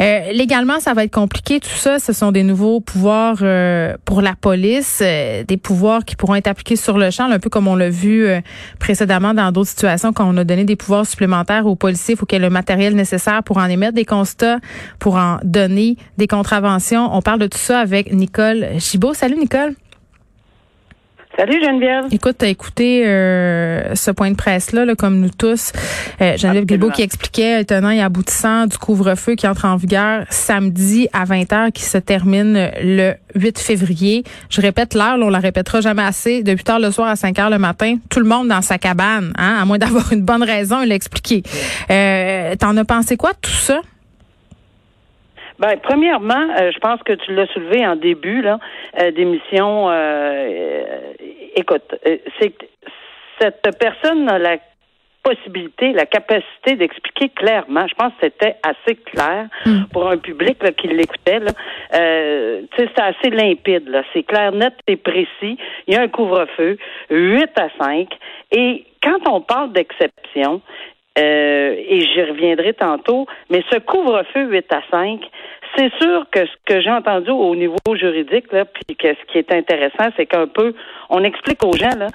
Euh, légalement, ça va être compliqué. Tout ça, ce sont des nouveaux pouvoirs euh, pour la police, euh, des pouvoirs qui pourront être appliqués sur le champ, un peu comme on l'a vu précédemment dans d'autres situations, quand on a donné des pouvoirs supplémentaires aux policiers, il faut qu'il y ait le matériel nécessaire pour en émettre des constats, pour en donner des contraventions. On parle de tout ça avec Nicole Gibault. Salut Nicole. Salut Geneviève. Écoute, t'as écouté euh, ce point de presse-là, là, comme nous tous. Euh, Geneviève Guilbeault qui expliquait, tenant et aboutissant du couvre-feu qui entre en vigueur samedi à 20h, qui se termine le 8 février. Je répète l'heure, on la répétera jamais assez. De 8h le soir à 5h le matin, tout le monde dans sa cabane, hein, à moins d'avoir une bonne raison, il expliqué. Euh, T'en as pensé quoi de tout ça? Ben, premièrement, euh, je pense que tu l'as soulevé en début là euh, d'émission. Euh, écoute, c'est cette personne a la possibilité, la capacité d'expliquer clairement. Je pense que c'était assez clair hmm. pour un public qui l'écoutait. Euh, c'est assez limpide. Là. C'est clair, net et précis. Il y a un couvre-feu, 8 à 5. Et quand on parle d'exception, euh, et j'y reviendrai tantôt, mais ce couvre-feu 8 à 5, c'est sûr que ce que j'ai entendu au niveau juridique, là, puis que ce qui est intéressant, c'est qu'un peu, on explique aux gens, là,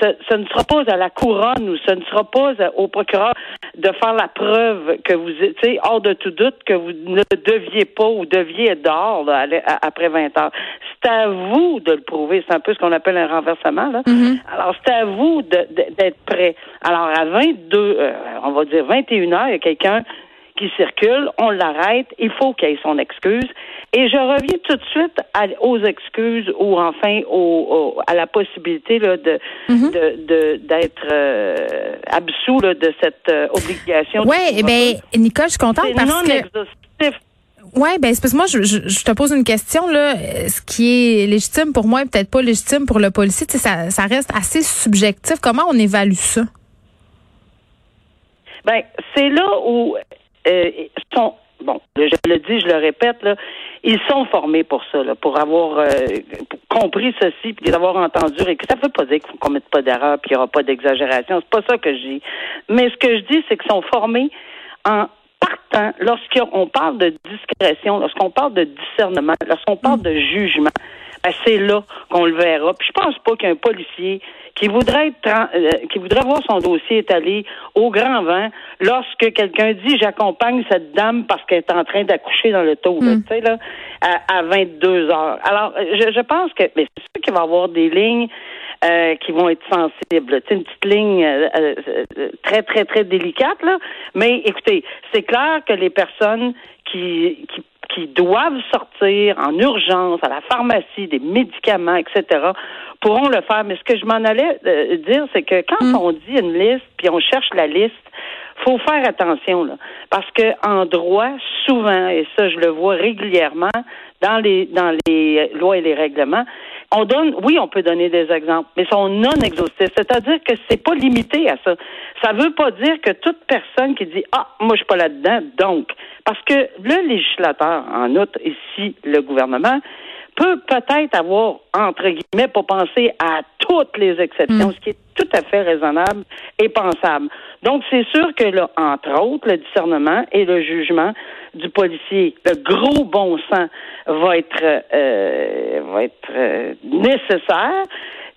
ce, ne sera pas à la couronne ou ce ne sera pas au procureur de faire la preuve que vous, tu hors de tout doute que vous ne deviez pas ou deviez être dehors après 20 heures. C'est à vous de le prouver. C'est un peu ce qu'on appelle un renversement. Là. Mm-hmm. Alors, c'est à vous d'être prêt. Alors, à 22, euh, on va dire 21 heures, il y a quelqu'un qui circule, on l'arrête, il faut qu'il ait son excuse. Et je reviens tout de suite aux excuses ou enfin au, à la possibilité là, de, mhm. de, d'être euh, absous là, de cette euh, obligation. Oui, eh bien, Nicole, je suis contente parce non que... Oui, ben c'est parce que moi, je, je, te pose une question là. Ce qui est légitime pour moi est peut-être pas légitime pour le policier. Ça, ça reste assez subjectif. Comment on évalue ça? Ben, c'est là où euh, sont bon, je le dis, je le répète, là, ils sont formés pour ça, là, pour avoir euh, compris ceci, puis d'avoir entendu. Et que ça ne veut pas dire qu'on ne commette pas d'erreur, puis qu'il n'y aura pas d'exagération. C'est pas ça que je dis. Mais ce que je dis, c'est qu'ils sont formés en partant, lorsqu'on parle de discrétion, lorsqu'on parle de discernement, lorsqu'on parle de jugement, ben, c'est là qu'on le verra. Puis je pense pas qu'un policier qui voudrait être, euh, qui voudrait voir son dossier étalé au grand vent lorsque quelqu'un dit j'accompagne cette dame parce qu'elle est en train d'accoucher dans le taux, hmm. tu sais là, à, 22 heures. Alors, je, je pense que mais c'est sûr qu'il va y avoir des lignes euh, qui vont être sensibles. C'est une petite ligne euh, très, très, très délicate, là. Mais écoutez, c'est clair que les personnes qui, qui qui doivent sortir en urgence à la pharmacie des médicaments, etc., pourront le faire. Mais ce que je m'en allais euh, dire, c'est que quand mm. on dit une liste, puis on cherche la liste, faut faire attention là, parce que en droit, souvent, et ça je le vois régulièrement dans les dans les lois et les règlements, on donne, oui, on peut donner des exemples, mais sont non exhaustifs. C'est-à-dire que c'est pas limité à ça. Ça veut pas dire que toute personne qui dit ah moi je suis pas là-dedans, donc parce que le législateur, en outre ici le gouvernement, peut peut-être avoir, entre guillemets, pour penser à toutes les exceptions, mm. ce qui est tout à fait raisonnable et pensable. Donc, c'est sûr que là, entre autres, le discernement et le jugement du policier, le gros bon sens va être euh, va être euh, nécessaire.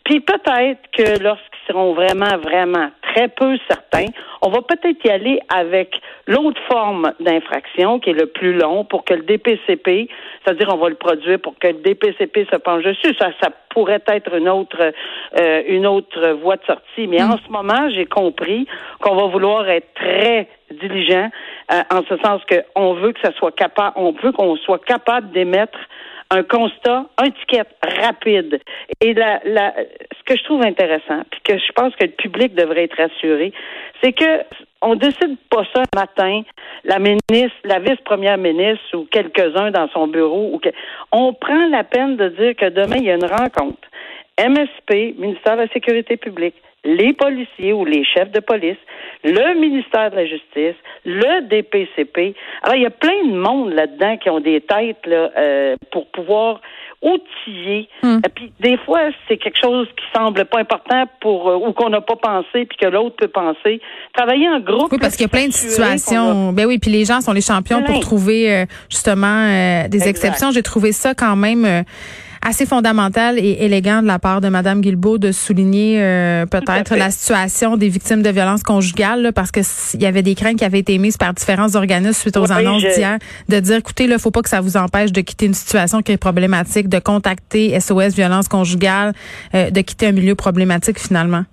Puis peut-être que lorsqu'ils seront vraiment, vraiment très peu certains, on va peut-être y aller avec l'autre forme d'infraction qui est le plus long pour que le DPCP, c'est-à-dire on va le produire pour que le DPCP se penche dessus. Ça, ça pourrait être une autre, euh, une autre voie de sortie. Mais en ce moment, j'ai compris qu'on va vouloir être très diligent euh, en ce sens qu'on veut que ça soit capable, on veut qu'on soit capable d'émettre un constat, un ticket rapide. Et la, la, ce que je trouve intéressant, puis que je pense que le public devrait être rassuré, c'est que on décide pas ça le matin, la ministre, la vice-première ministre ou quelques-uns dans son bureau. Ou On prend la peine de dire que demain, il y a une rencontre. MSP, ministère de la Sécurité publique, les policiers ou les chefs de police, le ministère de la Justice, le DPCP. Alors, il y a plein de monde là-dedans qui ont des têtes là, euh, pour pouvoir outiller. Hmm. Et puis, des fois, c'est quelque chose qui semble pas important pour euh, ou qu'on n'a pas pensé, puis que l'autre peut penser. Travailler en groupe. Oui, parce qu'il y a plein de situations. Ben oui, puis les gens sont les champions pour trouver euh, justement des exceptions. J'ai trouvé ça quand même assez fondamental et élégant de la part de Madame Guilbeault de souligner euh, peut-être la situation des victimes de violences conjugales, parce que il y avait des craintes qui avaient été mises par différents organismes suite aux annonces d'hier, de dire, écoutez, il faut pas que ça vous empêche de quitter une situation qui est problématique, de contacter SOS Violence conjugale, euh, de quitter un milieu problématique finalement.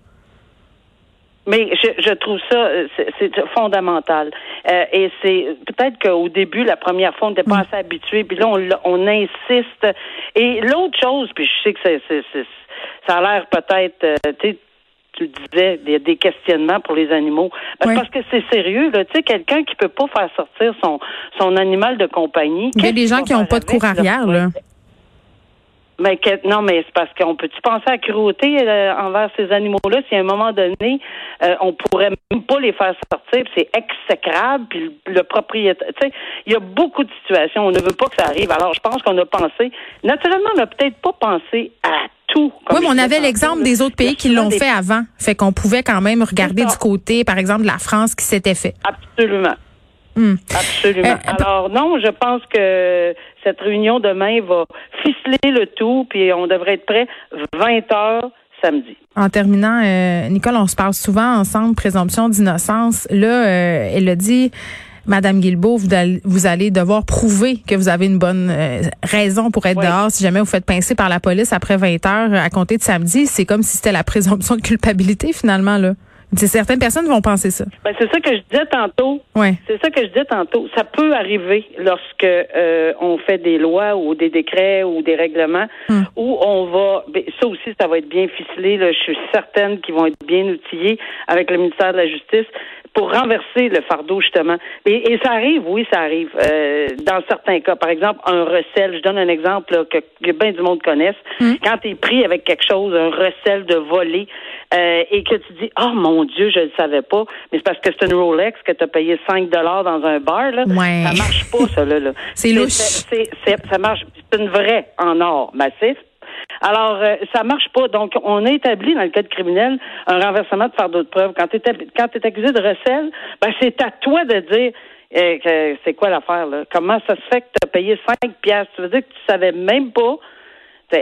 Mais je, je trouve ça euh, c'est fondamental. Euh, et c'est peut-être qu'au début, la première fois, on n'était pas mm. assez habitué, puis là, on, on insiste. Et l'autre chose, puis je sais que c'est, ça a l'air peut-être, euh, tu tu disais, il y a des questionnements pour les animaux. Parce que c'est sérieux, là. Tu sais, quelqu'un qui peut pas faire sortir son, son animal de compagnie. Il y a des gens qui n'ont pas de cour arrière, là. Mais non, mais c'est parce qu'on peut-tu penser à cruauté euh, envers ces animaux-là si à un moment donné, euh, on pourrait même pas les faire sortir, c'est exécrable, puis le, propriétaire, tu sais, il y a beaucoup de situations, on ne veut pas que ça arrive. Alors, je pense qu'on a pensé, naturellement, on n'a peut-être pas pensé à tout. Oui, mais on avait l'exemple des autres pays qui l'ont fait avant, fait qu'on pouvait quand même regarder du côté, par exemple, de la France qui s'était fait. Absolument. Hmm. Absolument. Euh, Alors non, je pense que cette réunion demain va ficeler le tout, puis on devrait être prêt 20 heures samedi. En terminant, euh, Nicole, on se parle souvent ensemble, présomption d'innocence. Là, euh, elle a dit, Madame Guilbeault, vous, allez devoir prouver que vous avez une bonne euh, raison pour être dehors si jamais vous faites pincer par la police après 20 heures à compter de samedi. C'est comme si c'était la présomption de culpabilité finalement, là. Certaines personnes vont penser ça. Ben, c'est ça que je disais tantôt. Ouais. C'est ça que je disais tantôt. Ça peut arriver lorsque euh, on fait des lois ou des décrets ou des règlements hmm. où on va. Ben, ça aussi, ça va être bien ficelé. Là. Je suis certaine qu'ils vont être bien outillés avec le ministère de la Justice pour renverser le fardeau justement. Et, et ça arrive, oui, ça arrive. Euh, dans certains cas, par exemple, un recel. Je donne un exemple que, que bien du monde connaisse. Hmm. Quand tu es pris avec quelque chose, un recel de voler, euh, et que tu dis, oh mon Dieu, je ne le savais pas, mais c'est parce que c'est une Rolex que tu as payé 5 dollars dans un bar, là. Ouais. Ça marche pas, ça, là. là. c'est louche. ça marche. C'est une vraie en or massif. Alors, euh, ça marche pas. Donc, on a établi dans le code criminel un renversement de fardeau de preuve. Quand tu es, accusé de recel, ben, c'est à toi de dire euh, c'est quoi l'affaire, là? Comment ça se fait que tu as payé 5 piastres? Ça veut dire que tu savais même pas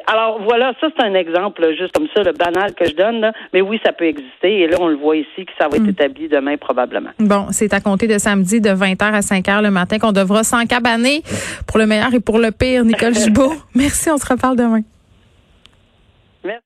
alors voilà, ça c'est un exemple juste comme ça, le banal que je donne, mais oui, ça peut exister et là on le voit ici que ça va être hmm. établi demain probablement. Bon, c'est à compter de samedi de 20h à 5h le matin qu'on devra s'encabaner pour le meilleur et pour le pire. Nicole Gibault, merci, on se reparle demain.